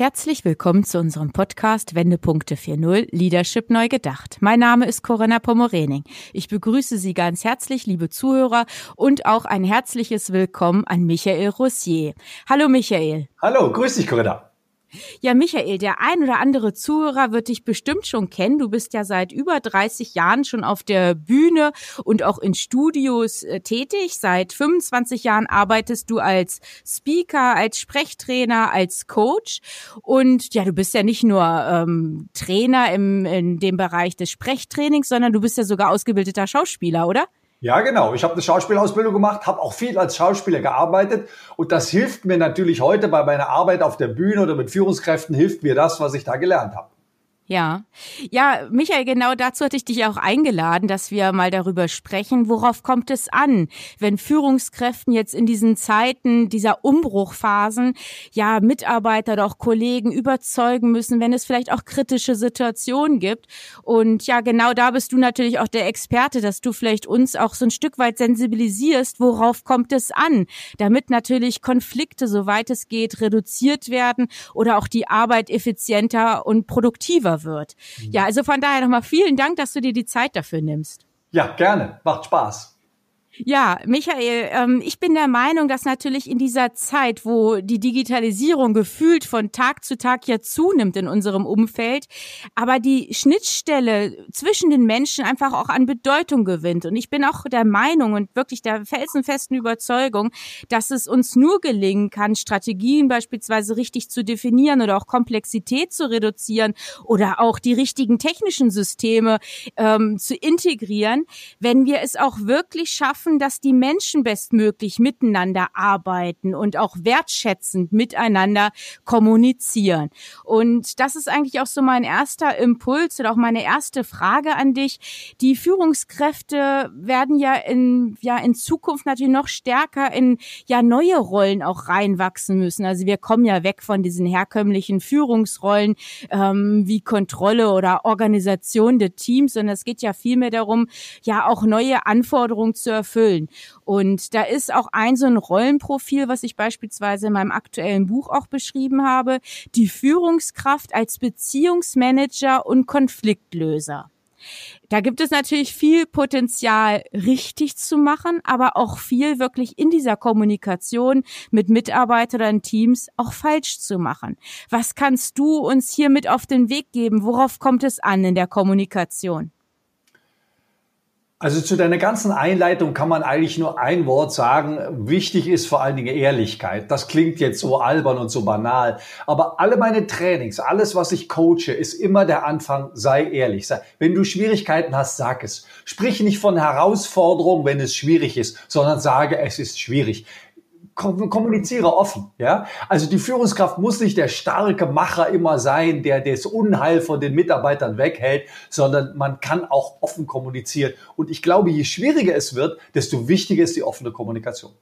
Herzlich willkommen zu unserem Podcast Wendepunkte 4.0 Leadership neu gedacht. Mein Name ist Corinna Pomorening. Ich begrüße Sie ganz herzlich, liebe Zuhörer, und auch ein herzliches Willkommen an Michael Rossier. Hallo Michael. Hallo, grüß dich Corinna. Ja, Michael, der ein oder andere Zuhörer wird dich bestimmt schon kennen. Du bist ja seit über 30 Jahren schon auf der Bühne und auch in Studios äh, tätig. Seit 25 Jahren arbeitest du als Speaker, als Sprechtrainer, als Coach. Und ja, du bist ja nicht nur ähm, Trainer im, in dem Bereich des Sprechtrainings, sondern du bist ja sogar ausgebildeter Schauspieler, oder? Ja, genau. Ich habe eine Schauspielausbildung gemacht, habe auch viel als Schauspieler gearbeitet und das hilft mir natürlich heute bei meiner Arbeit auf der Bühne oder mit Führungskräften, hilft mir das, was ich da gelernt habe. Ja, ja, Michael, genau dazu hatte ich dich auch eingeladen, dass wir mal darüber sprechen, worauf kommt es an, wenn Führungskräften jetzt in diesen Zeiten dieser Umbruchphasen ja Mitarbeiter oder auch Kollegen überzeugen müssen, wenn es vielleicht auch kritische Situationen gibt. Und ja, genau da bist du natürlich auch der Experte, dass du vielleicht uns auch so ein Stück weit sensibilisierst, worauf kommt es an, damit natürlich Konflikte, soweit es geht, reduziert werden oder auch die Arbeit effizienter und produktiver wird. Mhm. Ja, also von daher nochmal vielen Dank, dass du dir die Zeit dafür nimmst. Ja, gerne. Macht Spaß. Ja, Michael, ähm, ich bin der Meinung, dass natürlich in dieser Zeit, wo die Digitalisierung gefühlt von Tag zu Tag ja zunimmt in unserem Umfeld, aber die Schnittstelle zwischen den Menschen einfach auch an Bedeutung gewinnt. Und ich bin auch der Meinung und wirklich der felsenfesten Überzeugung, dass es uns nur gelingen kann, Strategien beispielsweise richtig zu definieren oder auch Komplexität zu reduzieren oder auch die richtigen technischen Systeme ähm, zu integrieren, wenn wir es auch wirklich schaffen, schaffen, dass die Menschen bestmöglich miteinander arbeiten und auch wertschätzend miteinander kommunizieren. Und das ist eigentlich auch so mein erster Impuls oder auch meine erste Frage an dich. Die Führungskräfte werden ja in, ja in Zukunft natürlich noch stärker in ja neue Rollen auch reinwachsen müssen. Also wir kommen ja weg von diesen herkömmlichen Führungsrollen ähm, wie Kontrolle oder Organisation der Teams, sondern es geht ja vielmehr darum, ja auch neue Anforderungen zu erfüllen erfüllen. Und da ist auch ein so ein Rollenprofil, was ich beispielsweise in meinem aktuellen Buch auch beschrieben habe, die Führungskraft als Beziehungsmanager und Konfliktlöser. Da gibt es natürlich viel Potenzial, richtig zu machen, aber auch viel wirklich in dieser Kommunikation mit Mitarbeitern und Teams auch falsch zu machen. Was kannst du uns hier mit auf den Weg geben? Worauf kommt es an in der Kommunikation? Also zu deiner ganzen Einleitung kann man eigentlich nur ein Wort sagen. Wichtig ist vor allen Dingen Ehrlichkeit. Das klingt jetzt so albern und so banal. Aber alle meine Trainings, alles, was ich coache, ist immer der Anfang, sei ehrlich. Wenn du Schwierigkeiten hast, sag es. Sprich nicht von Herausforderungen, wenn es schwierig ist, sondern sage, es ist schwierig kommuniziere offen, ja. Also die Führungskraft muss nicht der starke Macher immer sein, der das Unheil von den Mitarbeitern weghält, sondern man kann auch offen kommunizieren. Und ich glaube, je schwieriger es wird, desto wichtiger ist die offene Kommunikation.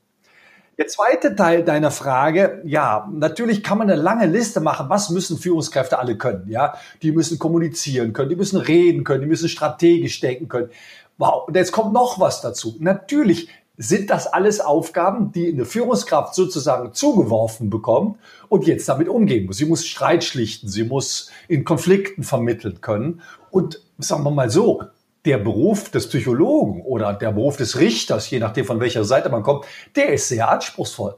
Der zweite Teil deiner Frage, ja, natürlich kann man eine lange Liste machen, was müssen Führungskräfte alle können, ja? Die müssen kommunizieren können, die müssen reden können, die müssen strategisch denken können. Wow, und jetzt kommt noch was dazu. Natürlich sind das alles Aufgaben, die eine Führungskraft sozusagen zugeworfen bekommt und jetzt damit umgehen muss. Sie muss Streit schlichten, sie muss in Konflikten vermitteln können. Und sagen wir mal so, der Beruf des Psychologen oder der Beruf des Richters, je nachdem von welcher Seite man kommt, der ist sehr anspruchsvoll.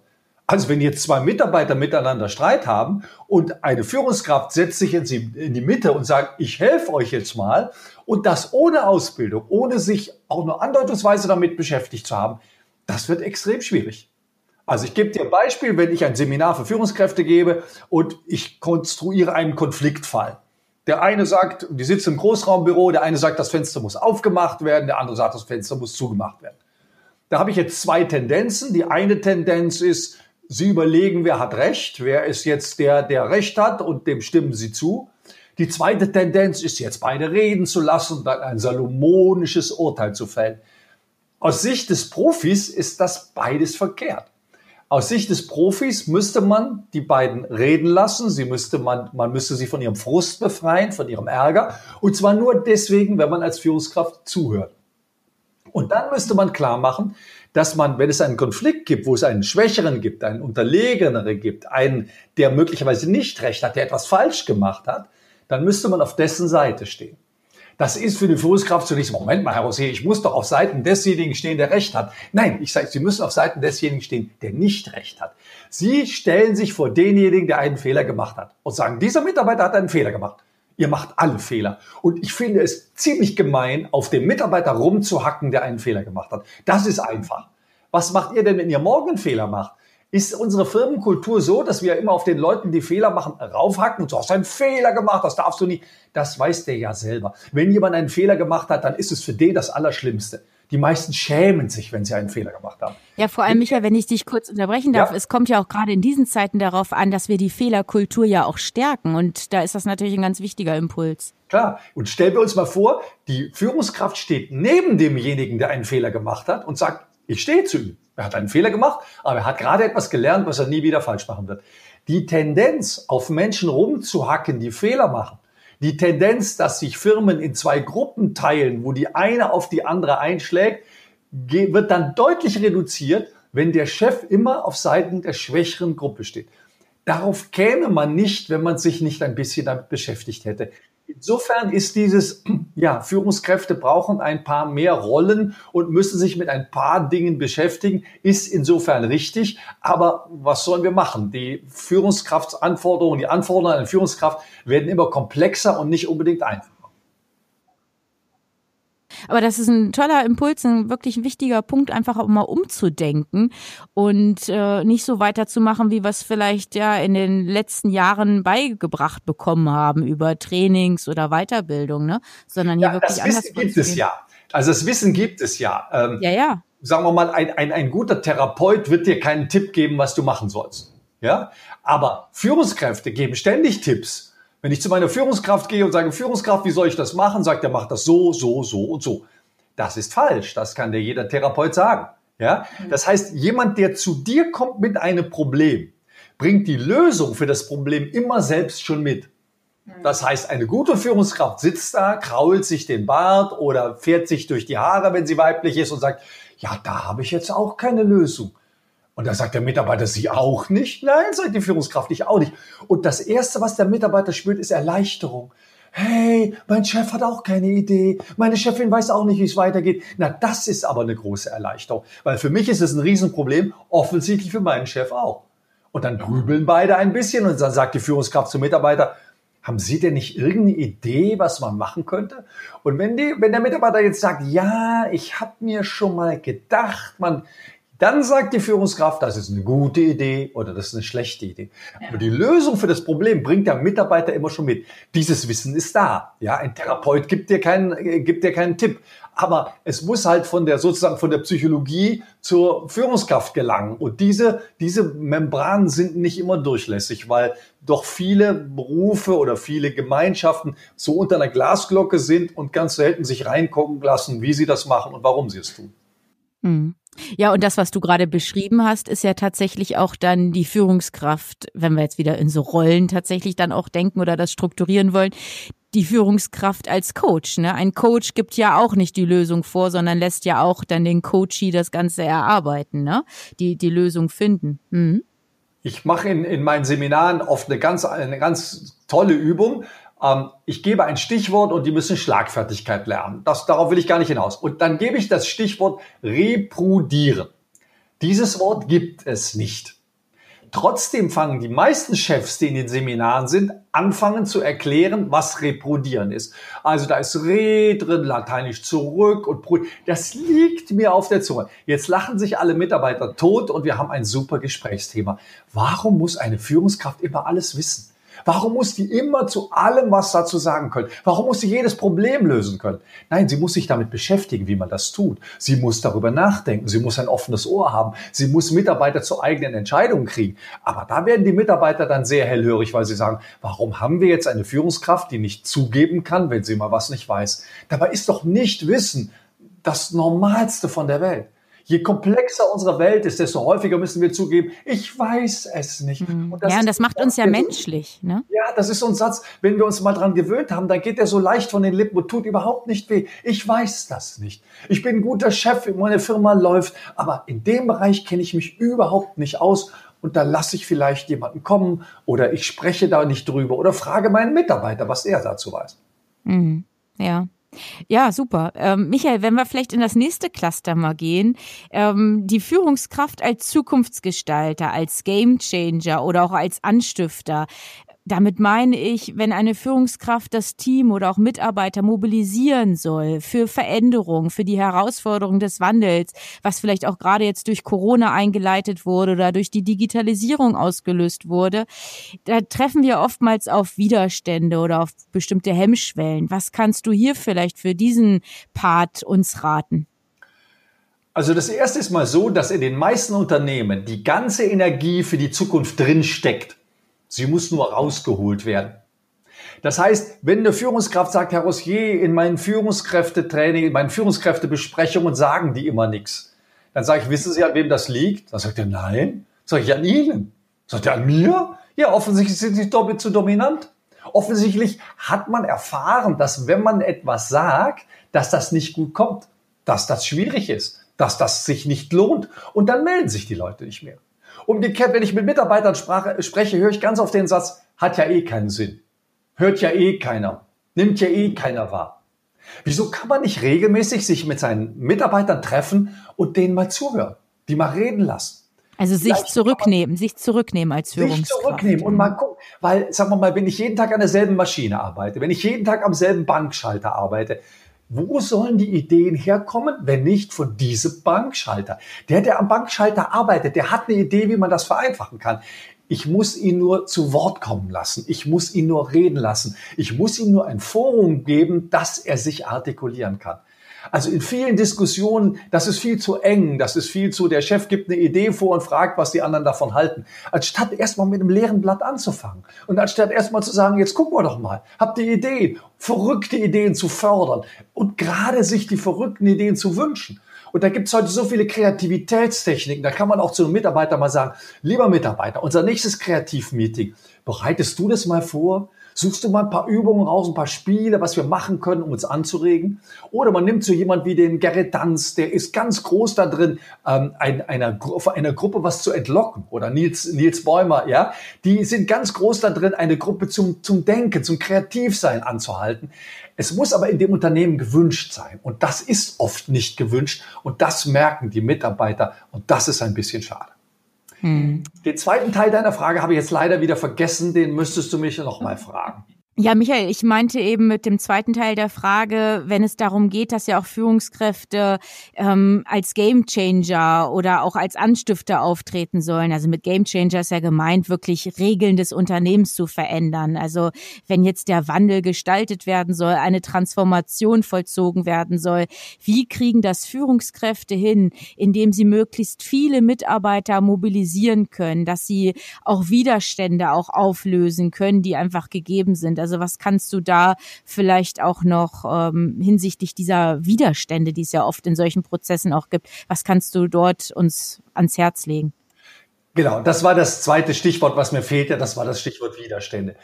Also wenn jetzt zwei Mitarbeiter miteinander Streit haben und eine Führungskraft setzt sich in die Mitte und sagt, ich helfe euch jetzt mal und das ohne Ausbildung, ohne sich auch nur andeutungsweise damit beschäftigt zu haben, das wird extrem schwierig. Also ich gebe dir ein Beispiel, wenn ich ein Seminar für Führungskräfte gebe und ich konstruiere einen Konfliktfall. Der eine sagt, die sitzen im Großraumbüro, der eine sagt, das Fenster muss aufgemacht werden, der andere sagt, das Fenster muss zugemacht werden. Da habe ich jetzt zwei Tendenzen. Die eine Tendenz ist, Sie überlegen, wer hat Recht, wer ist jetzt der, der Recht hat und dem stimmen Sie zu. Die zweite Tendenz ist jetzt beide reden zu lassen und dann ein salomonisches Urteil zu fällen. Aus Sicht des Profis ist das beides verkehrt. Aus Sicht des Profis müsste man die beiden reden lassen. Sie müsste man, man müsste sie von ihrem Frust befreien, von ihrem Ärger. Und zwar nur deswegen, wenn man als Führungskraft zuhört. Und dann müsste man klar machen, dass man, wenn es einen Konflikt gibt, wo es einen Schwächeren gibt, einen Unterlegeneren gibt, einen, der möglicherweise nicht recht hat, der etwas falsch gemacht hat, dann müsste man auf dessen Seite stehen. Das ist für die Führungskraft zunächst, Moment mal, Herr Rosier, ich muss doch auf Seiten desjenigen stehen, der Recht hat. Nein, ich sage, Sie müssen auf Seiten desjenigen stehen, der nicht Recht hat. Sie stellen sich vor denjenigen, der einen Fehler gemacht hat und sagen, dieser Mitarbeiter hat einen Fehler gemacht. Ihr macht alle Fehler. Und ich finde es ziemlich gemein, auf dem Mitarbeiter rumzuhacken, der einen Fehler gemacht hat. Das ist einfach. Was macht ihr denn, wenn ihr morgen einen Fehler macht? Ist unsere Firmenkultur so, dass wir immer auf den Leuten, die Fehler machen, raufhacken und so, hast einen Fehler gemacht, das darfst du nicht. Das weiß der ja selber. Wenn jemand einen Fehler gemacht hat, dann ist es für den das Allerschlimmste. Die meisten schämen sich, wenn sie einen Fehler gemacht haben. Ja, vor allem, Michael, wenn ich dich kurz unterbrechen darf, ja. es kommt ja auch gerade in diesen Zeiten darauf an, dass wir die Fehlerkultur ja auch stärken. Und da ist das natürlich ein ganz wichtiger Impuls. Klar. Und stellen wir uns mal vor, die Führungskraft steht neben demjenigen, der einen Fehler gemacht hat und sagt, ich stehe zu ihm. Er hat einen Fehler gemacht, aber er hat gerade etwas gelernt, was er nie wieder falsch machen wird. Die Tendenz, auf Menschen rumzuhacken, die Fehler machen, die Tendenz, dass sich Firmen in zwei Gruppen teilen, wo die eine auf die andere einschlägt, wird dann deutlich reduziert, wenn der Chef immer auf Seiten der schwächeren Gruppe steht. Darauf käme man nicht, wenn man sich nicht ein bisschen damit beschäftigt hätte. Insofern ist dieses, ja, Führungskräfte brauchen ein paar mehr Rollen und müssen sich mit ein paar Dingen beschäftigen, ist insofern richtig. Aber was sollen wir machen? Die Führungskraftsanforderungen, die Anforderungen an Führungskraft werden immer komplexer und nicht unbedingt einfacher. Aber das ist ein toller Impuls, ein wirklich ein wichtiger Punkt, einfach auch mal umzudenken und äh, nicht so weiterzumachen, wie wir es vielleicht ja in den letzten Jahren beigebracht bekommen haben über Trainings oder Weiterbildung, ne? Sondern hier ja, wirklich das anders. Wissen gibt es ja. Also das Wissen gibt es ja. Ähm, ja, ja. Sagen wir mal, ein, ein, ein guter Therapeut wird dir keinen Tipp geben, was du machen sollst. Ja, aber Führungskräfte geben ständig Tipps wenn ich zu meiner Führungskraft gehe und sage, Führungskraft, wie soll ich das machen? Sagt er, macht das so, so, so und so. Das ist falsch. Das kann dir jeder Therapeut sagen. Ja? Das heißt, jemand, der zu dir kommt mit einem Problem, bringt die Lösung für das Problem immer selbst schon mit. Das heißt, eine gute Führungskraft sitzt da, krault sich den Bart oder fährt sich durch die Haare, wenn sie weiblich ist und sagt, ja, da habe ich jetzt auch keine Lösung. Und da sagt der Mitarbeiter, Sie auch nicht? Nein, sagt die Führungskraft, ich auch nicht. Und das Erste, was der Mitarbeiter spürt, ist Erleichterung. Hey, mein Chef hat auch keine Idee. Meine Chefin weiß auch nicht, wie es weitergeht. Na, das ist aber eine große Erleichterung. Weil für mich ist es ein Riesenproblem, offensichtlich für meinen Chef auch. Und dann grübeln beide ein bisschen und dann sagt die Führungskraft zum Mitarbeiter, haben Sie denn nicht irgendeine Idee, was man machen könnte? Und wenn, die, wenn der Mitarbeiter jetzt sagt, ja, ich habe mir schon mal gedacht, man dann sagt die Führungskraft, das ist eine gute Idee oder das ist eine schlechte Idee. Ja. Aber die Lösung für das Problem bringt der Mitarbeiter immer schon mit. Dieses Wissen ist da. Ja, ein Therapeut gibt dir keinen, äh, gibt dir keinen Tipp. Aber es muss halt von der, sozusagen von der Psychologie zur Führungskraft gelangen. Und diese, diese Membranen sind nicht immer durchlässig, weil doch viele Berufe oder viele Gemeinschaften so unter einer Glasglocke sind und ganz selten sich reingucken lassen, wie sie das machen und warum sie es tun. Mhm. Ja, und das, was du gerade beschrieben hast, ist ja tatsächlich auch dann die Führungskraft, wenn wir jetzt wieder in so Rollen tatsächlich dann auch denken oder das strukturieren wollen, die Führungskraft als Coach. Ne? Ein Coach gibt ja auch nicht die Lösung vor, sondern lässt ja auch dann den Coachie das Ganze erarbeiten, ne? die, die Lösung finden. Mhm. Ich mache in, in meinen Seminaren oft eine ganz, eine ganz tolle Übung. Ähm, ich gebe ein Stichwort und die müssen Schlagfertigkeit lernen. Das, darauf will ich gar nicht hinaus. Und dann gebe ich das Stichwort reprudieren. Dieses Wort gibt es nicht. Trotzdem fangen die meisten Chefs, die in den Seminaren sind, anfangen zu erklären, was Reproduieren ist. Also da ist Re drin, lateinisch zurück und Pro. Das liegt mir auf der Zunge. Jetzt lachen sich alle Mitarbeiter tot und wir haben ein super Gesprächsthema. Warum muss eine Führungskraft immer alles wissen? Warum muss die immer zu allem was dazu sagen können? Warum muss sie jedes Problem lösen können? Nein, sie muss sich damit beschäftigen, wie man das tut. Sie muss darüber nachdenken. Sie muss ein offenes Ohr haben. Sie muss Mitarbeiter zu eigenen Entscheidungen kriegen. Aber da werden die Mitarbeiter dann sehr hellhörig, weil sie sagen, warum haben wir jetzt eine Führungskraft, die nicht zugeben kann, wenn sie mal was nicht weiß? Dabei ist doch nicht Wissen das Normalste von der Welt. Je komplexer unsere Welt ist, desto häufiger müssen wir zugeben, ich weiß es nicht. Mhm. Und ja, und das macht uns ja menschlich. Ne? Ja, das ist so ein Satz, wenn wir uns mal dran gewöhnt haben, dann geht der so leicht von den Lippen und tut überhaupt nicht weh. Ich weiß das nicht. Ich bin ein guter Chef, meine Firma läuft, aber in dem Bereich kenne ich mich überhaupt nicht aus und da lasse ich vielleicht jemanden kommen oder ich spreche da nicht drüber oder frage meinen Mitarbeiter, was er dazu weiß. Mhm. Ja. Ja, super. Ähm, Michael, wenn wir vielleicht in das nächste Cluster mal gehen, ähm, die Führungskraft als Zukunftsgestalter, als Gamechanger oder auch als Anstifter. Damit meine ich, wenn eine Führungskraft das Team oder auch Mitarbeiter mobilisieren soll für Veränderungen, für die Herausforderungen des Wandels, was vielleicht auch gerade jetzt durch Corona eingeleitet wurde oder durch die Digitalisierung ausgelöst wurde, da treffen wir oftmals auf Widerstände oder auf bestimmte Hemmschwellen. Was kannst du hier vielleicht für diesen Part uns raten? Also das erste ist mal so, dass in den meisten Unternehmen die ganze Energie für die Zukunft drin steckt. Sie muss nur rausgeholt werden. Das heißt, wenn eine Führungskraft sagt, Herr Rossier, in meinen Führungskräftetraining, in meinen Führungskräftebesprechungen sagen die immer nichts. Dann sage ich, wissen Sie, an wem das liegt? Dann sagt er, nein. Sage ich, an Ihnen. Sagt er, an mir? Ja, offensichtlich sind Sie doppelt zu dominant. Offensichtlich hat man erfahren, dass wenn man etwas sagt, dass das nicht gut kommt, dass das schwierig ist, dass das sich nicht lohnt. Und dann melden sich die Leute nicht mehr. Umgekehrt, wenn ich mit Mitarbeitern sprache, spreche, höre ich ganz oft den Satz, hat ja eh keinen Sinn. Hört ja eh keiner. Nimmt ja eh keiner wahr. Wieso kann man nicht regelmäßig sich mit seinen Mitarbeitern treffen und denen mal zuhören, die mal reden lassen? Also sich Vielleicht zurücknehmen, sich zurücknehmen als Führungskraft. Sich zurücknehmen und mal gucken, weil, sagen wir mal, wenn ich jeden Tag an derselben Maschine arbeite, wenn ich jeden Tag am selben Bankschalter arbeite, wo sollen die Ideen herkommen, wenn nicht von diesem Bankschalter? Der, der am Bankschalter arbeitet, der hat eine Idee, wie man das vereinfachen kann. Ich muss ihn nur zu Wort kommen lassen. Ich muss ihn nur reden lassen. Ich muss ihm nur ein Forum geben, dass er sich artikulieren kann. Also in vielen Diskussionen, das ist viel zu eng, das ist viel zu, der Chef gibt eine Idee vor und fragt, was die anderen davon halten. Anstatt erstmal mit einem leeren Blatt anzufangen. Und anstatt erstmal zu sagen, jetzt gucken wir doch mal, habt ihr Ideen, verrückte Ideen zu fördern und gerade sich die verrückten Ideen zu wünschen. Und da gibt es heute so viele Kreativitätstechniken. Da kann man auch zu einem Mitarbeiter mal sagen, lieber Mitarbeiter, unser nächstes Kreativmeeting, bereitest du das mal vor? Suchst du mal ein paar Übungen raus, ein paar Spiele, was wir machen können, um uns anzuregen? Oder man nimmt so jemand wie den Gerrit Danz, der ist ganz groß da drin, ähm, ein, einer, einer Gruppe was zu entlocken. Oder Nils, Nils Bäumer, ja. Die sind ganz groß da drin, eine Gruppe zum, zum Denken, zum Kreativsein anzuhalten. Es muss aber in dem Unternehmen gewünscht sein. Und das ist oft nicht gewünscht. Und das merken die Mitarbeiter. Und das ist ein bisschen schade. Hm. Den zweiten Teil deiner Frage habe ich jetzt leider wieder vergessen, den müsstest du mich noch mal fragen. Ja, Michael, ich meinte eben mit dem zweiten Teil der Frage, wenn es darum geht, dass ja auch Führungskräfte ähm, als Gamechanger oder auch als Anstifter auftreten sollen. Also mit Gamechanger ist ja gemeint, wirklich Regeln des Unternehmens zu verändern. Also wenn jetzt der Wandel gestaltet werden soll, eine Transformation vollzogen werden soll, wie kriegen das Führungskräfte hin, indem sie möglichst viele Mitarbeiter mobilisieren können, dass sie auch Widerstände auch auflösen können, die einfach gegeben sind. Also was kannst du da vielleicht auch noch ähm, hinsichtlich dieser Widerstände, die es ja oft in solchen Prozessen auch gibt, was kannst du dort uns ans Herz legen? Genau, das war das zweite Stichwort, was mir fehlte, das war das Stichwort Widerstände.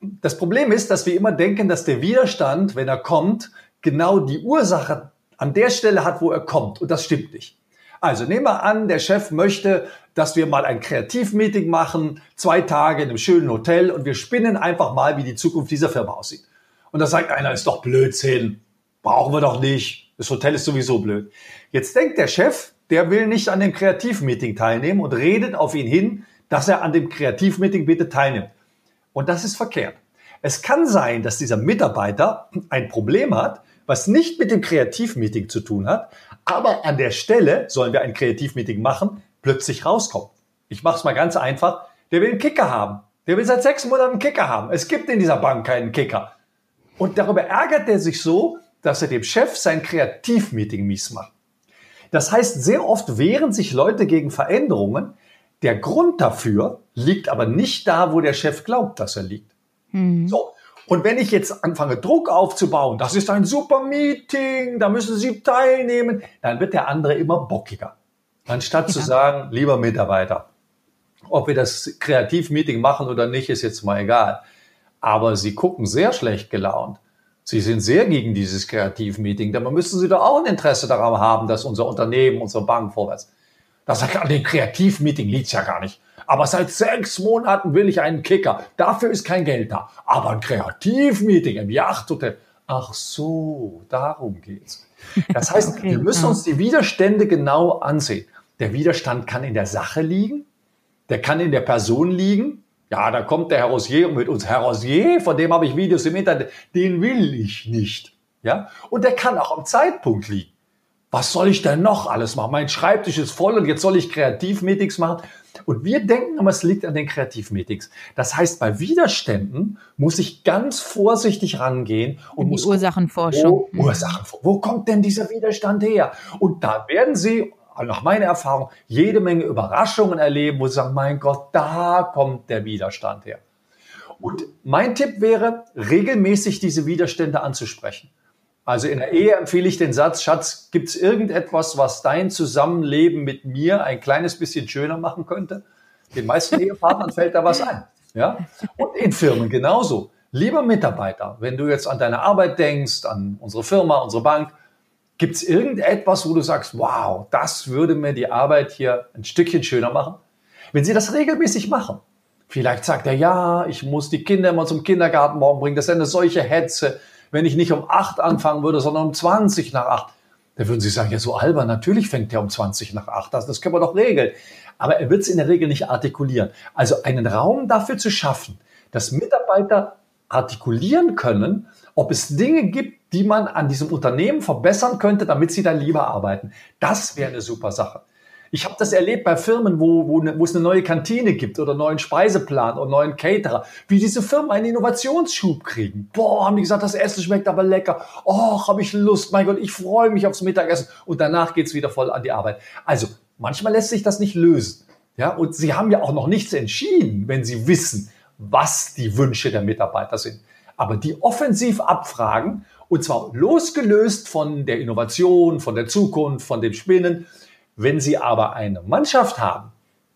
Das Problem ist, dass wir immer denken, dass der Widerstand, wenn er kommt, genau die Ursache an der Stelle hat, wo er kommt. Und das stimmt nicht. Also nehmen wir an, der Chef möchte, dass wir mal ein Kreativmeeting machen, zwei Tage in einem schönen Hotel und wir spinnen einfach mal, wie die Zukunft dieser Firma aussieht. Und da sagt einer, ist doch Blödsinn, brauchen wir doch nicht, das Hotel ist sowieso blöd. Jetzt denkt der Chef, der will nicht an dem Kreativmeeting teilnehmen und redet auf ihn hin, dass er an dem Kreativmeeting bitte teilnimmt. Und das ist verkehrt. Es kann sein, dass dieser Mitarbeiter ein Problem hat, was nicht mit dem Kreativmeeting zu tun hat, aber an der Stelle sollen wir ein Kreativmeeting machen, plötzlich rauskommt. Ich mache es mal ganz einfach. Der will einen Kicker haben. Der will seit sechs Monaten einen Kicker haben. Es gibt in dieser Bank keinen Kicker. Und darüber ärgert er sich so, dass er dem Chef sein Kreativmeeting mies macht. Das heißt, sehr oft wehren sich Leute gegen Veränderungen. Der Grund dafür liegt aber nicht da, wo der Chef glaubt, dass er liegt. Mhm. So. Und wenn ich jetzt anfange, Druck aufzubauen, das ist ein super Meeting, da müssen Sie teilnehmen, dann wird der andere immer bockiger. Anstatt ja. zu sagen, lieber Mitarbeiter, ob wir das Kreativmeeting machen oder nicht, ist jetzt mal egal. Aber Sie gucken sehr schlecht gelaunt. Sie sind sehr gegen dieses Kreativmeeting. Dabei müssen Sie doch auch ein Interesse daran haben, dass unser Unternehmen, unsere Bank vorwärts. Das sagt, an dem Kreativmeeting liegt ja gar nicht. Aber seit sechs Monaten will ich einen Kicker. Dafür ist kein Geld da. Aber ein Kreativmeeting im Yachthotel. Ach so, darum geht's. Das heißt, okay, wir müssen ja. uns die Widerstände genau ansehen. Der Widerstand kann in der Sache liegen, der kann in der Person liegen. Ja, da kommt der Herr Rosier mit uns. Herr Rosier, von dem habe ich Videos im Internet, den will ich nicht. Ja, und der kann auch am Zeitpunkt liegen. Was soll ich denn noch alles machen? Mein Schreibtisch ist voll und jetzt soll ich Kreativmeetings machen. Und wir denken aber, es liegt an den Kreativmeetings. Das heißt, bei Widerständen muss ich ganz vorsichtig rangehen und die muss Ursachenforschung. Wo, Ursachen, wo kommt denn dieser Widerstand her? Und da werden Sie nach meiner Erfahrung jede Menge Überraschungen erleben, wo Sie sagen, mein Gott, da kommt der Widerstand her. Und mein Tipp wäre, regelmäßig diese Widerstände anzusprechen. Also in der Ehe empfehle ich den Satz, Schatz, gibt es irgendetwas, was dein Zusammenleben mit mir ein kleines bisschen schöner machen könnte? Den meisten Ehepartnern fällt da was ein. Ja? Und in Firmen genauso. Lieber Mitarbeiter, wenn du jetzt an deine Arbeit denkst, an unsere Firma, unsere Bank, gibt es irgendetwas, wo du sagst, wow, das würde mir die Arbeit hier ein Stückchen schöner machen? Wenn sie das regelmäßig machen, vielleicht sagt er, ja, ich muss die Kinder immer zum Kindergarten morgen bringen, das ist eine solche Hetze, wenn ich nicht um acht anfangen würde, sondern um 20 nach acht. Da würden Sie sagen, ja, so albern, natürlich fängt er um 20 nach acht. Das, das können wir doch regeln. Aber er wird es in der Regel nicht artikulieren. Also einen Raum dafür zu schaffen, dass Mitarbeiter artikulieren können, ob es Dinge gibt, die man an diesem Unternehmen verbessern könnte, damit sie dann lieber arbeiten. Das wäre eine super Sache. Ich habe das erlebt bei Firmen, wo, wo, ne, wo es eine neue Kantine gibt oder einen neuen Speiseplan oder einen neuen Caterer, wie diese Firmen einen Innovationsschub kriegen. Boah, haben die gesagt, das Essen schmeckt aber lecker. Oh, habe ich Lust. Mein Gott, ich freue mich aufs Mittagessen. Und danach geht's wieder voll an die Arbeit. Also, manchmal lässt sich das nicht lösen. Ja, und sie haben ja auch noch nichts entschieden, wenn sie wissen, was die Wünsche der Mitarbeiter sind. Aber die offensiv abfragen, und zwar losgelöst von der Innovation, von der Zukunft, von dem Spinnen, wenn Sie aber eine Mannschaft haben,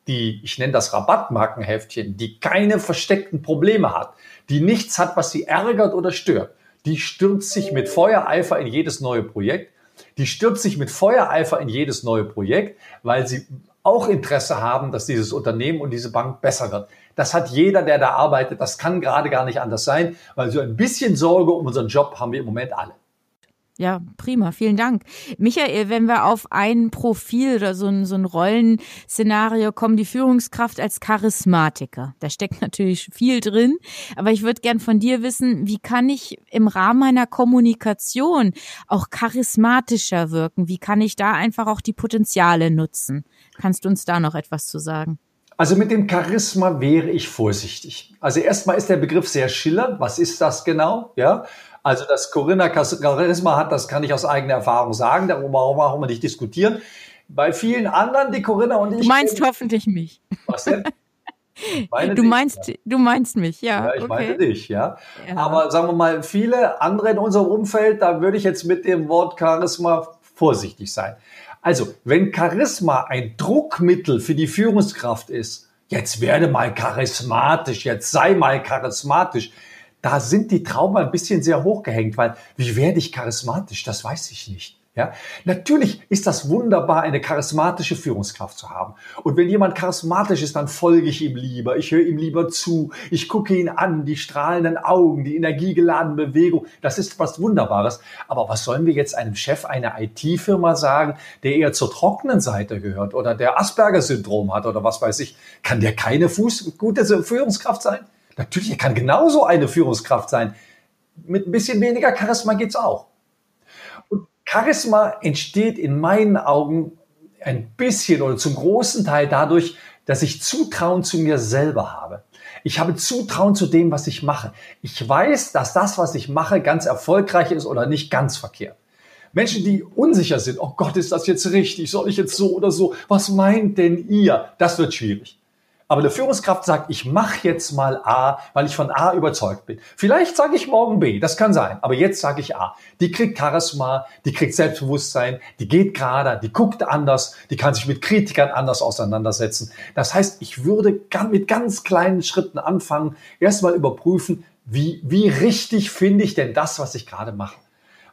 die, ich nenne das Rabattmarkenheftchen, die keine versteckten Probleme hat, die nichts hat, was sie ärgert oder stört, die stürzt sich mit Feuereifer in jedes neue Projekt, die stürzt sich mit Feuereifer in jedes neue Projekt, weil sie auch Interesse haben, dass dieses Unternehmen und diese Bank besser wird. Das hat jeder, der da arbeitet. Das kann gerade gar nicht anders sein, weil so ein bisschen Sorge um unseren Job haben wir im Moment alle. Ja, prima, vielen Dank. Michael, wenn wir auf ein Profil oder so ein, so ein Rollenszenario kommen, die Führungskraft als Charismatiker. Da steckt natürlich viel drin, aber ich würde gern von dir wissen, wie kann ich im Rahmen meiner Kommunikation auch charismatischer wirken? Wie kann ich da einfach auch die Potenziale nutzen? Kannst du uns da noch etwas zu sagen? Also mit dem Charisma wäre ich vorsichtig. Also erstmal ist der Begriff sehr schiller. Was ist das genau? Ja, also, dass Corinna Charisma hat, das kann ich aus eigener Erfahrung sagen. Darüber brauchen wir nicht diskutieren. Bei vielen anderen, die Corinna und ich. Du meinst hoffentlich mich. Was denn? du dich, meinst, ja. du meinst mich, ja. Ja, ich okay. meine dich, ja. ja. Aber sagen wir mal, viele andere in unserem Umfeld, da würde ich jetzt mit dem Wort Charisma vorsichtig sein. Also, wenn Charisma ein Druckmittel für die Führungskraft ist, jetzt werde mal charismatisch, jetzt sei mal charismatisch, da sind die Trauben ein bisschen sehr hochgehängt, weil wie werde ich charismatisch? Das weiß ich nicht. Ja, natürlich ist das wunderbar, eine charismatische Führungskraft zu haben. Und wenn jemand charismatisch ist, dann folge ich ihm lieber. Ich höre ihm lieber zu. Ich gucke ihn an, die strahlenden Augen, die energiegeladene Bewegung. Das ist was Wunderbares. Aber was sollen wir jetzt einem Chef einer IT-Firma sagen, der eher zur trockenen Seite gehört oder der Asperger-Syndrom hat oder was weiß ich? Kann der keine Fuß gute Führungskraft sein? Natürlich, er kann genauso eine Führungskraft sein. Mit ein bisschen weniger Charisma geht's auch. Und Charisma entsteht in meinen Augen ein bisschen oder zum großen Teil dadurch, dass ich Zutrauen zu mir selber habe. Ich habe Zutrauen zu dem, was ich mache. Ich weiß, dass das, was ich mache, ganz erfolgreich ist oder nicht ganz verkehrt. Menschen, die unsicher sind, oh Gott, ist das jetzt richtig? Soll ich jetzt so oder so? Was meint denn ihr? Das wird schwierig. Aber eine Führungskraft sagt, ich mache jetzt mal A, weil ich von A überzeugt bin. Vielleicht sage ich morgen B, das kann sein, aber jetzt sage ich A. Die kriegt Charisma, die kriegt Selbstbewusstsein, die geht gerade, die guckt anders, die kann sich mit Kritikern anders auseinandersetzen. Das heißt, ich würde mit ganz kleinen Schritten anfangen, erstmal überprüfen, wie, wie richtig finde ich denn das, was ich gerade mache.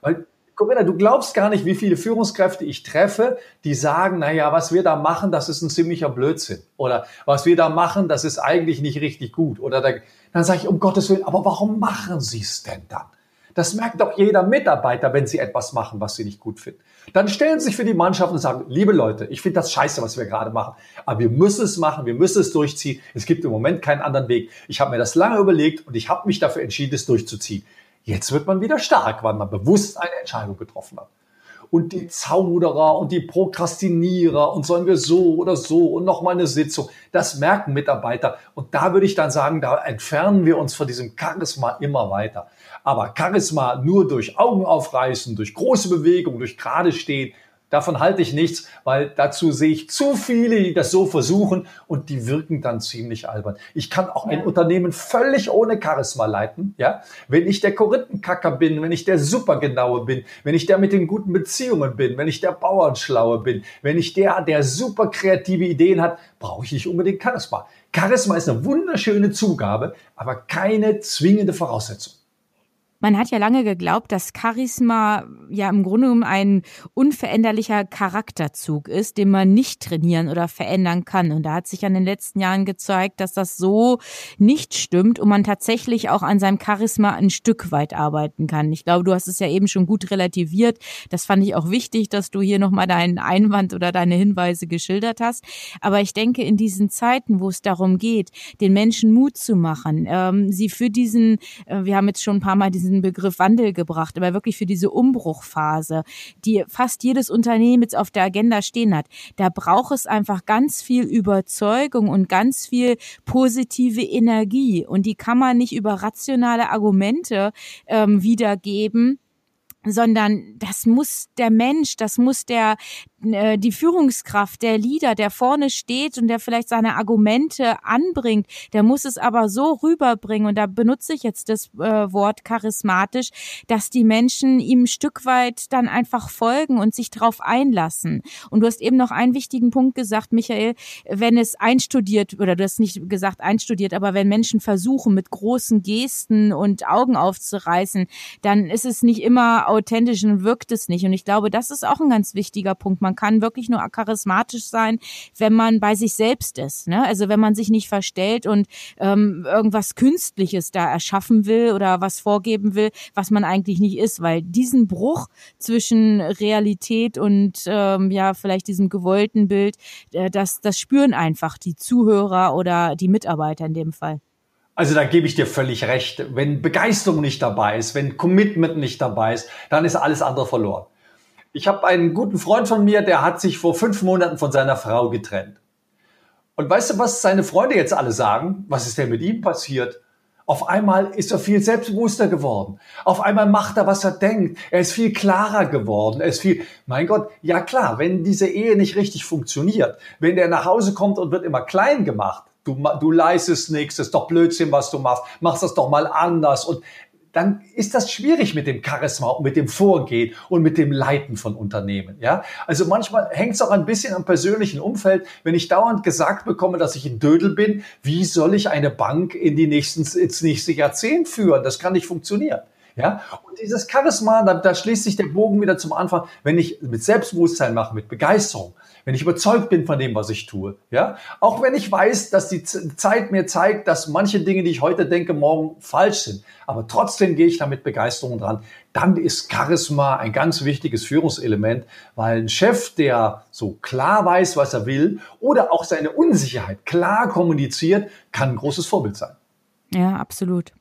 Weil Corinna, du glaubst gar nicht, wie viele Führungskräfte ich treffe, die sagen, na ja, was wir da machen, das ist ein ziemlicher Blödsinn. Oder was wir da machen, das ist eigentlich nicht richtig gut. Oder da, dann sage ich, um Gottes Willen, aber warum machen Sie es denn dann? Das merkt doch jeder Mitarbeiter, wenn sie etwas machen, was sie nicht gut finden. Dann stellen sie sich für die Mannschaft und sagen, liebe Leute, ich finde das scheiße, was wir gerade machen. Aber wir müssen es machen, wir müssen es durchziehen. Es gibt im Moment keinen anderen Weg. Ich habe mir das lange überlegt und ich habe mich dafür entschieden, es durchzuziehen. Jetzt wird man wieder stark, weil man bewusst eine Entscheidung getroffen hat. Und die Zauderer und die Prokrastinierer und sollen wir so oder so und nochmal eine Sitzung, das merken Mitarbeiter. Und da würde ich dann sagen, da entfernen wir uns von diesem Charisma immer weiter. Aber Charisma nur durch Augen aufreißen, durch große Bewegung, durch gerade stehen, Davon halte ich nichts, weil dazu sehe ich zu viele, die das so versuchen und die wirken dann ziemlich albern. Ich kann auch ein Unternehmen völlig ohne Charisma leiten, ja. Wenn ich der Korinthenkacker bin, wenn ich der Supergenaue bin, wenn ich der mit den guten Beziehungen bin, wenn ich der Bauernschlaue bin, wenn ich der, der super kreative Ideen hat, brauche ich nicht unbedingt Charisma. Charisma ist eine wunderschöne Zugabe, aber keine zwingende Voraussetzung. Man hat ja lange geglaubt, dass Charisma ja im Grunde genommen ein unveränderlicher Charakterzug ist, den man nicht trainieren oder verändern kann. Und da hat sich an den letzten Jahren gezeigt, dass das so nicht stimmt und man tatsächlich auch an seinem Charisma ein Stück weit arbeiten kann. Ich glaube, du hast es ja eben schon gut relativiert. Das fand ich auch wichtig, dass du hier nochmal deinen Einwand oder deine Hinweise geschildert hast. Aber ich denke, in diesen Zeiten, wo es darum geht, den Menschen Mut zu machen, ähm, sie für diesen, äh, wir haben jetzt schon ein paar Mal diesen diesen Begriff Wandel gebracht, aber wirklich für diese Umbruchphase, die fast jedes Unternehmen jetzt auf der Agenda stehen hat. Da braucht es einfach ganz viel Überzeugung und ganz viel positive Energie. Und die kann man nicht über rationale Argumente ähm, wiedergeben sondern das muss der Mensch, das muss der äh, die Führungskraft, der Leader, der vorne steht und der vielleicht seine Argumente anbringt, der muss es aber so rüberbringen und da benutze ich jetzt das äh, Wort charismatisch, dass die Menschen ihm ein Stück weit dann einfach folgen und sich darauf einlassen. Und du hast eben noch einen wichtigen Punkt gesagt, Michael, wenn es einstudiert oder du hast nicht gesagt einstudiert, aber wenn Menschen versuchen mit großen Gesten und Augen aufzureißen, dann ist es nicht immer authentisch und wirkt es nicht. Und ich glaube, das ist auch ein ganz wichtiger Punkt. Man kann wirklich nur charismatisch sein, wenn man bei sich selbst ist. Ne? Also wenn man sich nicht verstellt und ähm, irgendwas Künstliches da erschaffen will oder was vorgeben will, was man eigentlich nicht ist. Weil diesen Bruch zwischen Realität und ähm, ja vielleicht diesem gewollten Bild, äh, das, das spüren einfach die Zuhörer oder die Mitarbeiter in dem Fall. Also da gebe ich dir völlig recht. Wenn Begeisterung nicht dabei ist, wenn Commitment nicht dabei ist, dann ist alles andere verloren. Ich habe einen guten Freund von mir, der hat sich vor fünf Monaten von seiner Frau getrennt. Und weißt du, was seine Freunde jetzt alle sagen? Was ist denn mit ihm passiert? Auf einmal ist er viel selbstbewusster geworden. Auf einmal macht er, was er denkt. Er ist viel klarer geworden. Er ist viel, mein Gott, ja klar, wenn diese Ehe nicht richtig funktioniert, wenn der nach Hause kommt und wird immer klein gemacht, du, du leistest nichts, ist doch Blödsinn, was du machst, machst das doch mal anders. Und dann ist das schwierig mit dem Charisma und mit dem Vorgehen und mit dem Leiten von Unternehmen. Ja, also manchmal hängt es auch ein bisschen am persönlichen Umfeld. Wenn ich dauernd gesagt bekomme, dass ich ein Dödel bin, wie soll ich eine Bank in die nächsten, ins nächste Jahrzehnt führen? Das kann nicht funktionieren. Ja, und dieses Charisma, da, da schließt sich der Bogen wieder zum Anfang, wenn ich mit Selbstbewusstsein mache, mit Begeisterung, wenn ich überzeugt bin von dem, was ich tue, ja, auch wenn ich weiß, dass die Zeit mir zeigt, dass manche Dinge, die ich heute denke, morgen falsch sind, aber trotzdem gehe ich da mit Begeisterung dran, dann ist Charisma ein ganz wichtiges Führungselement, weil ein Chef, der so klar weiß, was er will oder auch seine Unsicherheit klar kommuniziert, kann ein großes Vorbild sein. Ja, absolut.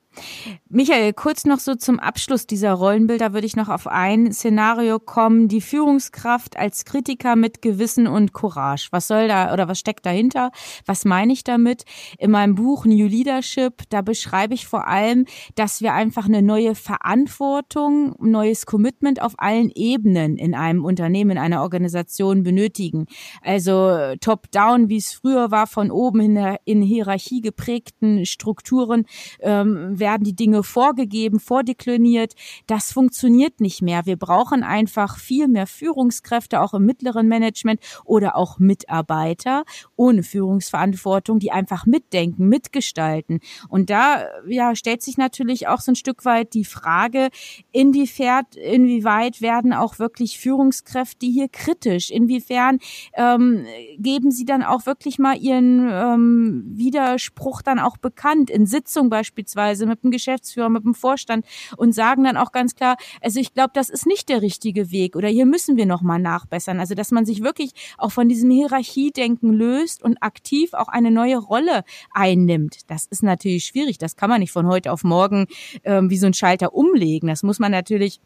Michael, kurz noch so zum Abschluss dieser Rollenbilder würde ich noch auf ein Szenario kommen. Die Führungskraft als Kritiker mit Gewissen und Courage. Was soll da oder was steckt dahinter? Was meine ich damit? In meinem Buch New Leadership, da beschreibe ich vor allem, dass wir einfach eine neue Verantwortung, neues Commitment auf allen Ebenen in einem Unternehmen, in einer Organisation benötigen. Also top-down, wie es früher war, von oben in, in Hierarchie geprägten Strukturen ähm, werden die Dinge vorgegeben, vordekliniert. Das funktioniert nicht mehr. Wir brauchen einfach viel mehr Führungskräfte, auch im mittleren Management oder auch Mitarbeiter ohne Führungsverantwortung, die einfach mitdenken, mitgestalten. Und da ja, stellt sich natürlich auch so ein Stück weit die Frage, inwiefern, inwieweit werden auch wirklich Führungskräfte hier kritisch? Inwiefern ähm, geben sie dann auch wirklich mal ihren ähm, Widerspruch dann auch bekannt in Sitzungen beispielsweise mit dem Geschäftsführer, mit dem Vorstand und sagen dann auch ganz klar, also ich glaube, das ist nicht der richtige Weg oder hier müssen wir nochmal nachbessern. Also dass man sich wirklich auch von diesem Hierarchiedenken löst und aktiv auch eine neue Rolle einnimmt. Das ist natürlich schwierig. Das kann man nicht von heute auf morgen ähm, wie so ein Schalter umlegen. Das muss man natürlich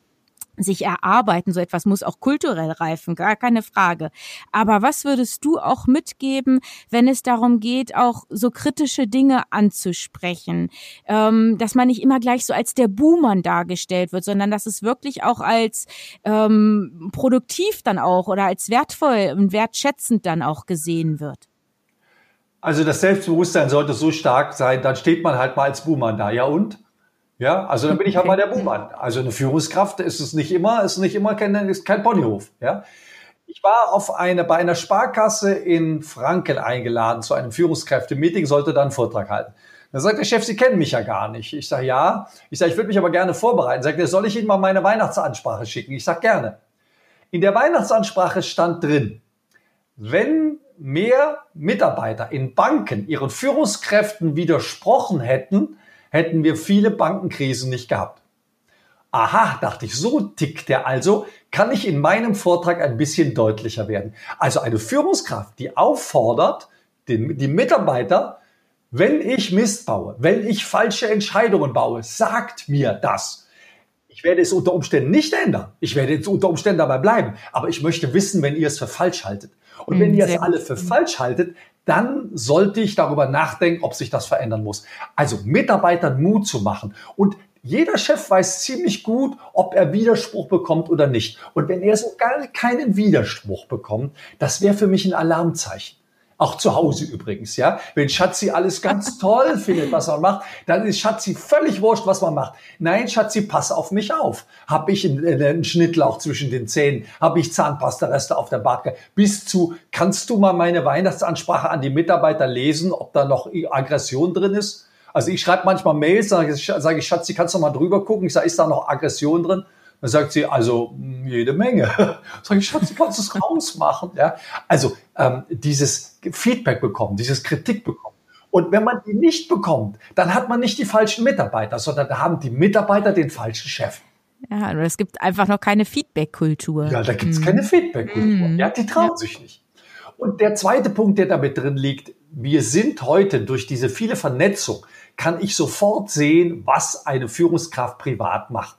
sich erarbeiten. So etwas muss auch kulturell reifen, gar keine Frage. Aber was würdest du auch mitgeben, wenn es darum geht, auch so kritische Dinge anzusprechen? Ähm, dass man nicht immer gleich so als der Buhmann dargestellt wird, sondern dass es wirklich auch als ähm, produktiv dann auch oder als wertvoll und wertschätzend dann auch gesehen wird. Also das Selbstbewusstsein sollte so stark sein, dann steht man halt mal als Buhmann da. Ja und? Ja, also dann bin ich halt mal der Buhmann. Also eine Führungskraft ist es nicht immer, ist nicht immer kein, ist kein Ponyhof. Ja. Ich war auf eine, bei einer Sparkasse in Franken eingeladen zu einem Führungskräfte-Meeting, sollte dann einen Vortrag halten. Dann sagt der Chef, Sie kennen mich ja gar nicht. Ich sage, ja. Ich sage, ich würde mich aber gerne vorbereiten. Sagt er, soll ich Ihnen mal meine Weihnachtsansprache schicken? Ich sage, gerne. In der Weihnachtsansprache stand drin, wenn mehr Mitarbeiter in Banken ihren Führungskräften widersprochen hätten, hätten wir viele Bankenkrisen nicht gehabt. Aha, dachte ich, so tickt der also, kann ich in meinem Vortrag ein bisschen deutlicher werden. Also eine Führungskraft, die auffordert, den, die Mitarbeiter, wenn ich Mist baue, wenn ich falsche Entscheidungen baue, sagt mir das. Ich werde es unter Umständen nicht ändern. Ich werde jetzt unter Umständen dabei bleiben. Aber ich möchte wissen, wenn ihr es für falsch haltet. Und wenn hm, ihr es alle für falsch haltet, dann sollte ich darüber nachdenken, ob sich das verändern muss. Also Mitarbeitern Mut zu machen. Und jeder Chef weiß ziemlich gut, ob er Widerspruch bekommt oder nicht. Und wenn er so gar keinen Widerspruch bekommt, das wäre für mich ein Alarmzeichen. Auch zu Hause übrigens, ja. Wenn Schatzi alles ganz toll findet, was man macht, dann ist Schatzi völlig wurscht, was man macht. Nein, Schatzi, pass auf mich auf. Hab ich einen, einen Schnittlauch zwischen den Zähnen? Hab ich Zahnpasta-Reste auf der Bartke? Bis zu, kannst du mal meine Weihnachtsansprache an die Mitarbeiter lesen, ob da noch Aggression drin ist? Also ich schreibe manchmal Mails, sage ich, sag ich, Schatzi, kannst du mal drüber gucken? Ich sage, ist da noch Aggression drin? Dann sagt sie, also jede Menge. Sag ich, Schatz, du kannst es rausmachen. Ja? Also ähm, dieses Feedback bekommen, dieses Kritik bekommen. Und wenn man die nicht bekommt, dann hat man nicht die falschen Mitarbeiter, sondern da haben die Mitarbeiter den falschen Chef. Ja, aber es gibt einfach noch keine Feedback-Kultur. Ja, da gibt es mm. keine Feedback-Kultur. Mm. Ja, die trauen ja. sich nicht. Und der zweite Punkt, der damit drin liegt, wir sind heute durch diese viele Vernetzung, kann ich sofort sehen, was eine Führungskraft privat macht.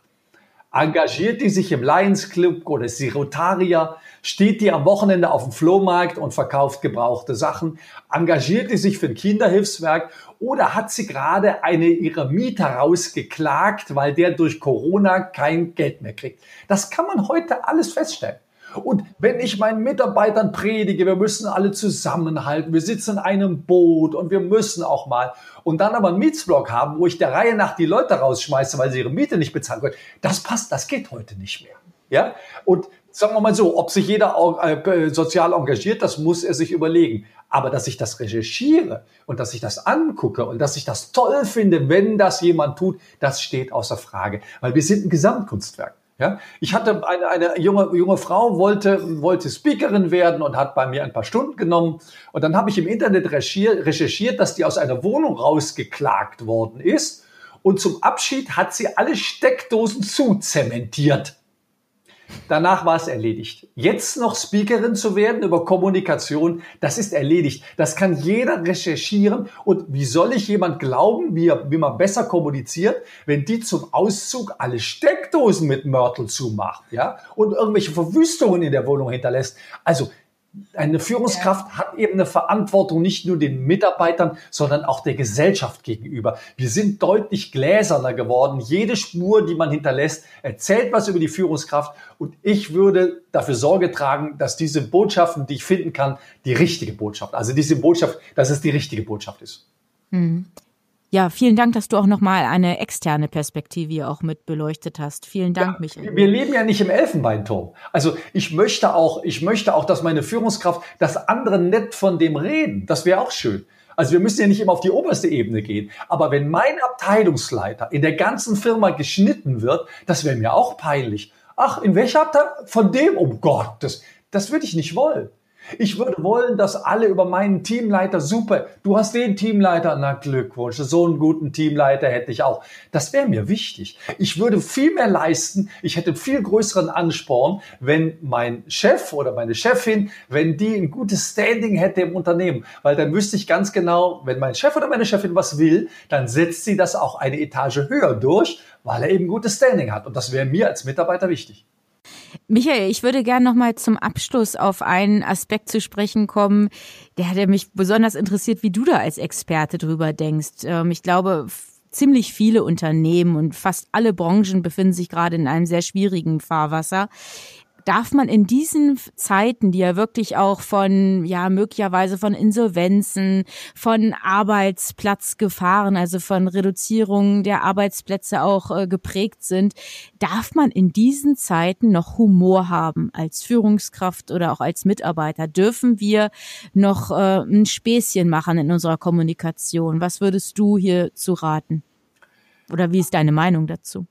Engagiert die sich im Lions Club oder ist sie Rotarier? Steht die am Wochenende auf dem Flohmarkt und verkauft gebrauchte Sachen? Engagiert die sich für ein Kinderhilfswerk oder hat sie gerade eine ihrer Mieter rausgeklagt, weil der durch Corona kein Geld mehr kriegt? Das kann man heute alles feststellen. Und wenn ich meinen Mitarbeitern predige, wir müssen alle zusammenhalten, wir sitzen in einem Boot und wir müssen auch mal und dann aber einen Mietsblock haben, wo ich der Reihe nach die Leute rausschmeiße, weil sie ihre Miete nicht bezahlen können, das passt, das geht heute nicht mehr. Ja? Und sagen wir mal so, ob sich jeder äh, sozial engagiert, das muss er sich überlegen. Aber dass ich das recherchiere und dass ich das angucke und dass ich das toll finde, wenn das jemand tut, das steht außer Frage. Weil wir sind ein Gesamtkunstwerk. Ja, ich hatte eine, eine junge, junge Frau, wollte, wollte Speakerin werden und hat bei mir ein paar Stunden genommen. Und dann habe ich im Internet recherchiert, dass die aus einer Wohnung rausgeklagt worden ist. Und zum Abschied hat sie alle Steckdosen zuzementiert. Danach war es erledigt. Jetzt noch Speakerin zu werden über Kommunikation, das ist erledigt. Das kann jeder recherchieren. Und wie soll ich jemand glauben, wie, wie man besser kommuniziert, wenn die zum Auszug alle Steckdosen mit Mörtel zumacht, ja? Und irgendwelche Verwüstungen in der Wohnung hinterlässt. Also, eine Führungskraft ja. hat eben eine Verantwortung nicht nur den Mitarbeitern, sondern auch der Gesellschaft gegenüber. Wir sind deutlich gläserner geworden. Jede Spur, die man hinterlässt, erzählt was über die Führungskraft. Und ich würde dafür Sorge tragen, dass diese Botschaften, die ich finden kann, die richtige Botschaft, also diese Botschaft, dass es die richtige Botschaft ist. Mhm. Ja, vielen Dank, dass du auch nochmal eine externe Perspektive auch mit beleuchtet hast. Vielen Dank, ja, Michael. Wir leben ja nicht im Elfenbeinturm. Also ich möchte auch, ich möchte auch, dass meine Führungskraft, dass andere nett von dem reden. Das wäre auch schön. Also wir müssen ja nicht immer auf die oberste Ebene gehen. Aber wenn mein Abteilungsleiter in der ganzen Firma geschnitten wird, das wäre mir auch peinlich. Ach, in welcher Abteilung? Von dem? Oh Gott, das, das würde ich nicht wollen. Ich würde wollen, dass alle über meinen Teamleiter, super, du hast den Teamleiter, na Glückwunsch, so einen guten Teamleiter hätte ich auch. Das wäre mir wichtig. Ich würde viel mehr leisten, ich hätte viel größeren Ansporn, wenn mein Chef oder meine Chefin, wenn die ein gutes Standing hätte im Unternehmen. Weil dann wüsste ich ganz genau, wenn mein Chef oder meine Chefin was will, dann setzt sie das auch eine Etage höher durch, weil er eben gutes Standing hat. Und das wäre mir als Mitarbeiter wichtig. Michael, ich würde gerne noch mal zum Abschluss auf einen Aspekt zu sprechen kommen, der, der mich besonders interessiert, wie du da als Experte drüber denkst. Ähm, ich glaube, ziemlich viele Unternehmen und fast alle Branchen befinden sich gerade in einem sehr schwierigen Fahrwasser darf man in diesen Zeiten, die ja wirklich auch von, ja, möglicherweise von Insolvenzen, von Arbeitsplatzgefahren, also von Reduzierungen der Arbeitsplätze auch äh, geprägt sind, darf man in diesen Zeiten noch Humor haben als Führungskraft oder auch als Mitarbeiter? Dürfen wir noch äh, ein Späßchen machen in unserer Kommunikation? Was würdest du hier zu raten? Oder wie ist deine Meinung dazu?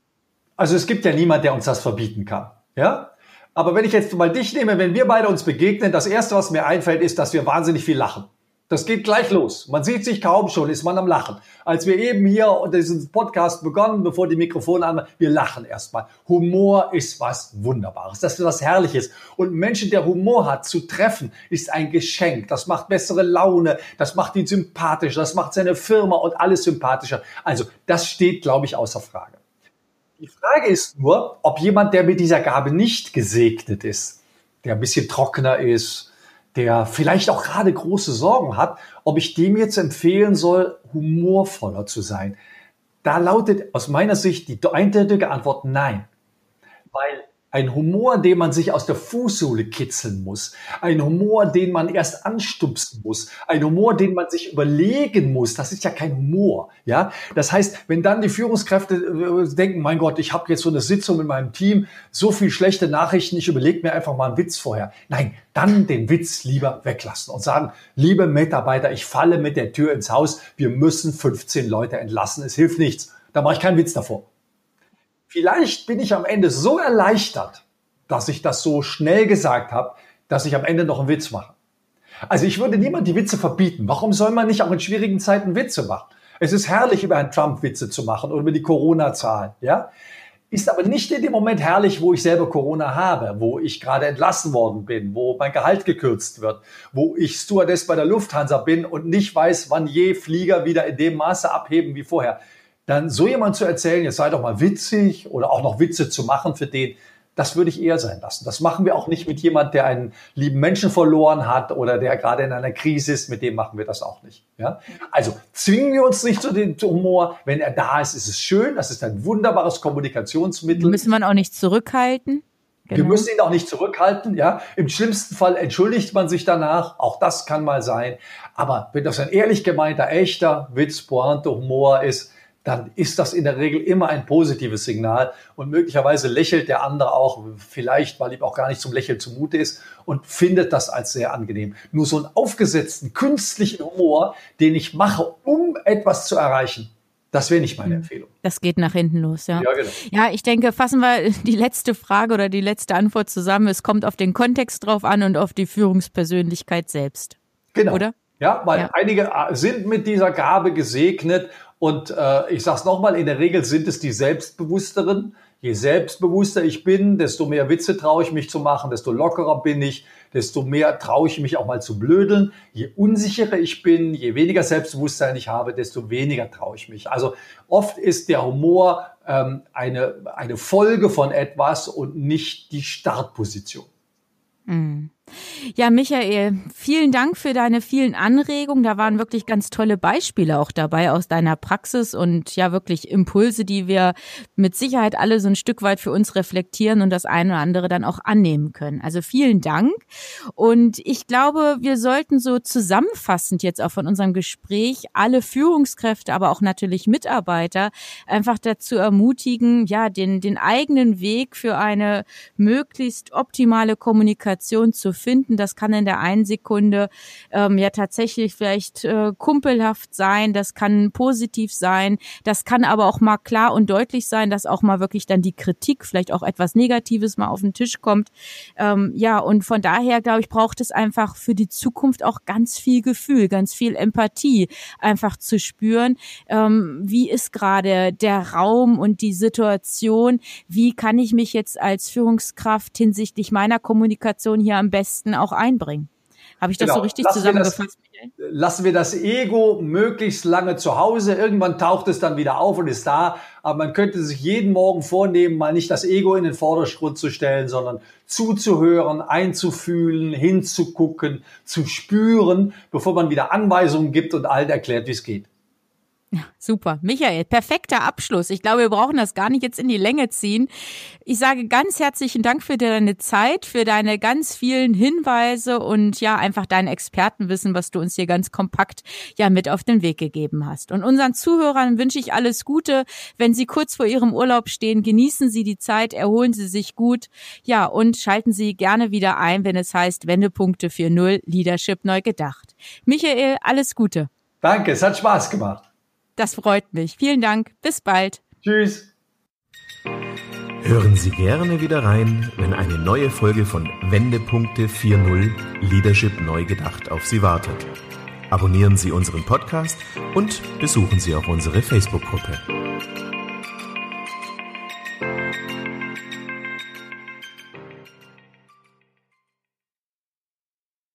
Also es gibt ja niemand, der uns das verbieten kann. Ja, aber wenn ich jetzt mal dich nehme, wenn wir beide uns begegnen, das erste, was mir einfällt, ist, dass wir wahnsinnig viel lachen. Das geht gleich los. Man sieht sich kaum schon, ist man am Lachen. Als wir eben hier diesen Podcast begonnen, bevor die Mikrofone an, wir lachen erstmal. Humor ist was Wunderbares. Das ist was Herrliches. Und Menschen, der Humor hat, zu treffen, ist ein Geschenk. Das macht bessere Laune. Das macht ihn sympathischer. Das macht seine Firma und alles sympathischer. Also, das steht, glaube ich, außer Frage. Die Frage ist nur, ob jemand, der mit dieser Gabe nicht gesegnet ist, der ein bisschen trockener ist, der vielleicht auch gerade große Sorgen hat, ob ich dem jetzt empfehlen soll, humorvoller zu sein. Da lautet aus meiner Sicht die eindeutige Antwort nein. Weil ein Humor, den man sich aus der Fußsohle kitzeln muss. Ein Humor, den man erst anstupsen muss. Ein Humor, den man sich überlegen muss. Das ist ja kein Humor. Ja, das heißt, wenn dann die Führungskräfte äh, denken, mein Gott, ich habe jetzt so eine Sitzung mit meinem Team, so viel schlechte Nachrichten, ich überlege mir einfach mal einen Witz vorher. Nein, dann den Witz lieber weglassen und sagen, liebe Mitarbeiter, ich falle mit der Tür ins Haus. Wir müssen 15 Leute entlassen. Es hilft nichts. Da mache ich keinen Witz davor. Vielleicht bin ich am Ende so erleichtert, dass ich das so schnell gesagt habe, dass ich am Ende noch einen Witz mache. Also ich würde niemand die Witze verbieten. Warum soll man nicht auch in schwierigen Zeiten Witze machen? Es ist herrlich, über Herrn Trump Witze zu machen oder über die Corona-Zahlen, ja? Ist aber nicht in dem Moment herrlich, wo ich selber Corona habe, wo ich gerade entlassen worden bin, wo mein Gehalt gekürzt wird, wo ich Stewardess bei der Lufthansa bin und nicht weiß, wann je Flieger wieder in dem Maße abheben wie vorher dann so jemand zu erzählen, jetzt sei doch mal witzig oder auch noch Witze zu machen für den, das würde ich eher sein lassen. Das machen wir auch nicht mit jemand, der einen lieben Menschen verloren hat oder der gerade in einer Krise ist. Mit dem machen wir das auch nicht. Ja? Also zwingen wir uns nicht zu dem Humor. Wenn er da ist, ist es schön. Das ist ein wunderbares Kommunikationsmittel. Müssen wir auch nicht zurückhalten? Genau. Wir müssen ihn auch nicht zurückhalten, ja. Im schlimmsten Fall entschuldigt man sich danach. Auch das kann mal sein. Aber wenn das ein ehrlich gemeinter, echter Witz, Pointe, Humor ist, dann ist das in der Regel immer ein positives Signal und möglicherweise lächelt der andere auch, vielleicht weil ihm auch gar nicht zum Lächeln zumute ist und findet das als sehr angenehm. Nur so einen aufgesetzten künstlichen Humor, den ich mache, um etwas zu erreichen, das wäre nicht meine hm. Empfehlung. Das geht nach hinten los, ja. Ja, genau. ja, ich denke, fassen wir die letzte Frage oder die letzte Antwort zusammen. Es kommt auf den Kontext drauf an und auf die Führungspersönlichkeit selbst. Genau. Oder? Ja, weil ja. einige sind mit dieser Gabe gesegnet und äh, ich sage es nochmal, in der Regel sind es die Selbstbewussteren, Je selbstbewusster ich bin, desto mehr Witze traue ich mich zu machen, desto lockerer bin ich, desto mehr traue ich mich auch mal zu blödeln. Je unsicherer ich bin, je weniger Selbstbewusstsein ich habe, desto weniger traue ich mich. Also oft ist der Humor ähm, eine, eine Folge von etwas und nicht die Startposition. Mm. Ja, Michael, vielen Dank für deine vielen Anregungen. Da waren wirklich ganz tolle Beispiele auch dabei aus deiner Praxis und ja wirklich Impulse, die wir mit Sicherheit alle so ein Stück weit für uns reflektieren und das eine oder andere dann auch annehmen können. Also vielen Dank. Und ich glaube, wir sollten so zusammenfassend jetzt auch von unserem Gespräch alle Führungskräfte, aber auch natürlich Mitarbeiter einfach dazu ermutigen, ja, den, den eigenen Weg für eine möglichst optimale Kommunikation zu finden. Das kann in der einen Sekunde ähm, ja tatsächlich vielleicht äh, kumpelhaft sein, das kann positiv sein, das kann aber auch mal klar und deutlich sein, dass auch mal wirklich dann die Kritik, vielleicht auch etwas Negatives mal auf den Tisch kommt. Ähm, ja, und von daher, glaube ich, braucht es einfach für die Zukunft auch ganz viel Gefühl, ganz viel Empathie, einfach zu spüren, ähm, wie ist gerade der Raum und die Situation, wie kann ich mich jetzt als Führungskraft hinsichtlich meiner Kommunikation hier am besten besten auch einbringen. Habe ich das genau. so richtig lassen zusammengefasst? Wir das, lassen wir das Ego möglichst lange zu Hause. Irgendwann taucht es dann wieder auf und ist da. Aber man könnte sich jeden Morgen vornehmen, mal nicht das Ego in den Vordergrund zu stellen, sondern zuzuhören, einzufühlen, hinzugucken, zu spüren, bevor man wieder Anweisungen gibt und allen erklärt, wie es geht. Super. Michael, perfekter Abschluss. Ich glaube, wir brauchen das gar nicht jetzt in die Länge ziehen. Ich sage ganz herzlichen Dank für deine Zeit, für deine ganz vielen Hinweise und ja, einfach dein Expertenwissen, was du uns hier ganz kompakt ja mit auf den Weg gegeben hast. Und unseren Zuhörern wünsche ich alles Gute. Wenn sie kurz vor ihrem Urlaub stehen, genießen Sie die Zeit, erholen Sie sich gut. Ja, und schalten Sie gerne wieder ein, wenn es heißt Wendepunkte 4.0 Leadership neu gedacht. Michael, alles Gute. Danke, es hat Spaß gemacht. Das freut mich. Vielen Dank. Bis bald. Tschüss. Hören Sie gerne wieder rein, wenn eine neue Folge von Wendepunkte 4.0 Leadership neu gedacht auf Sie wartet. Abonnieren Sie unseren Podcast und besuchen Sie auch unsere Facebook-Gruppe.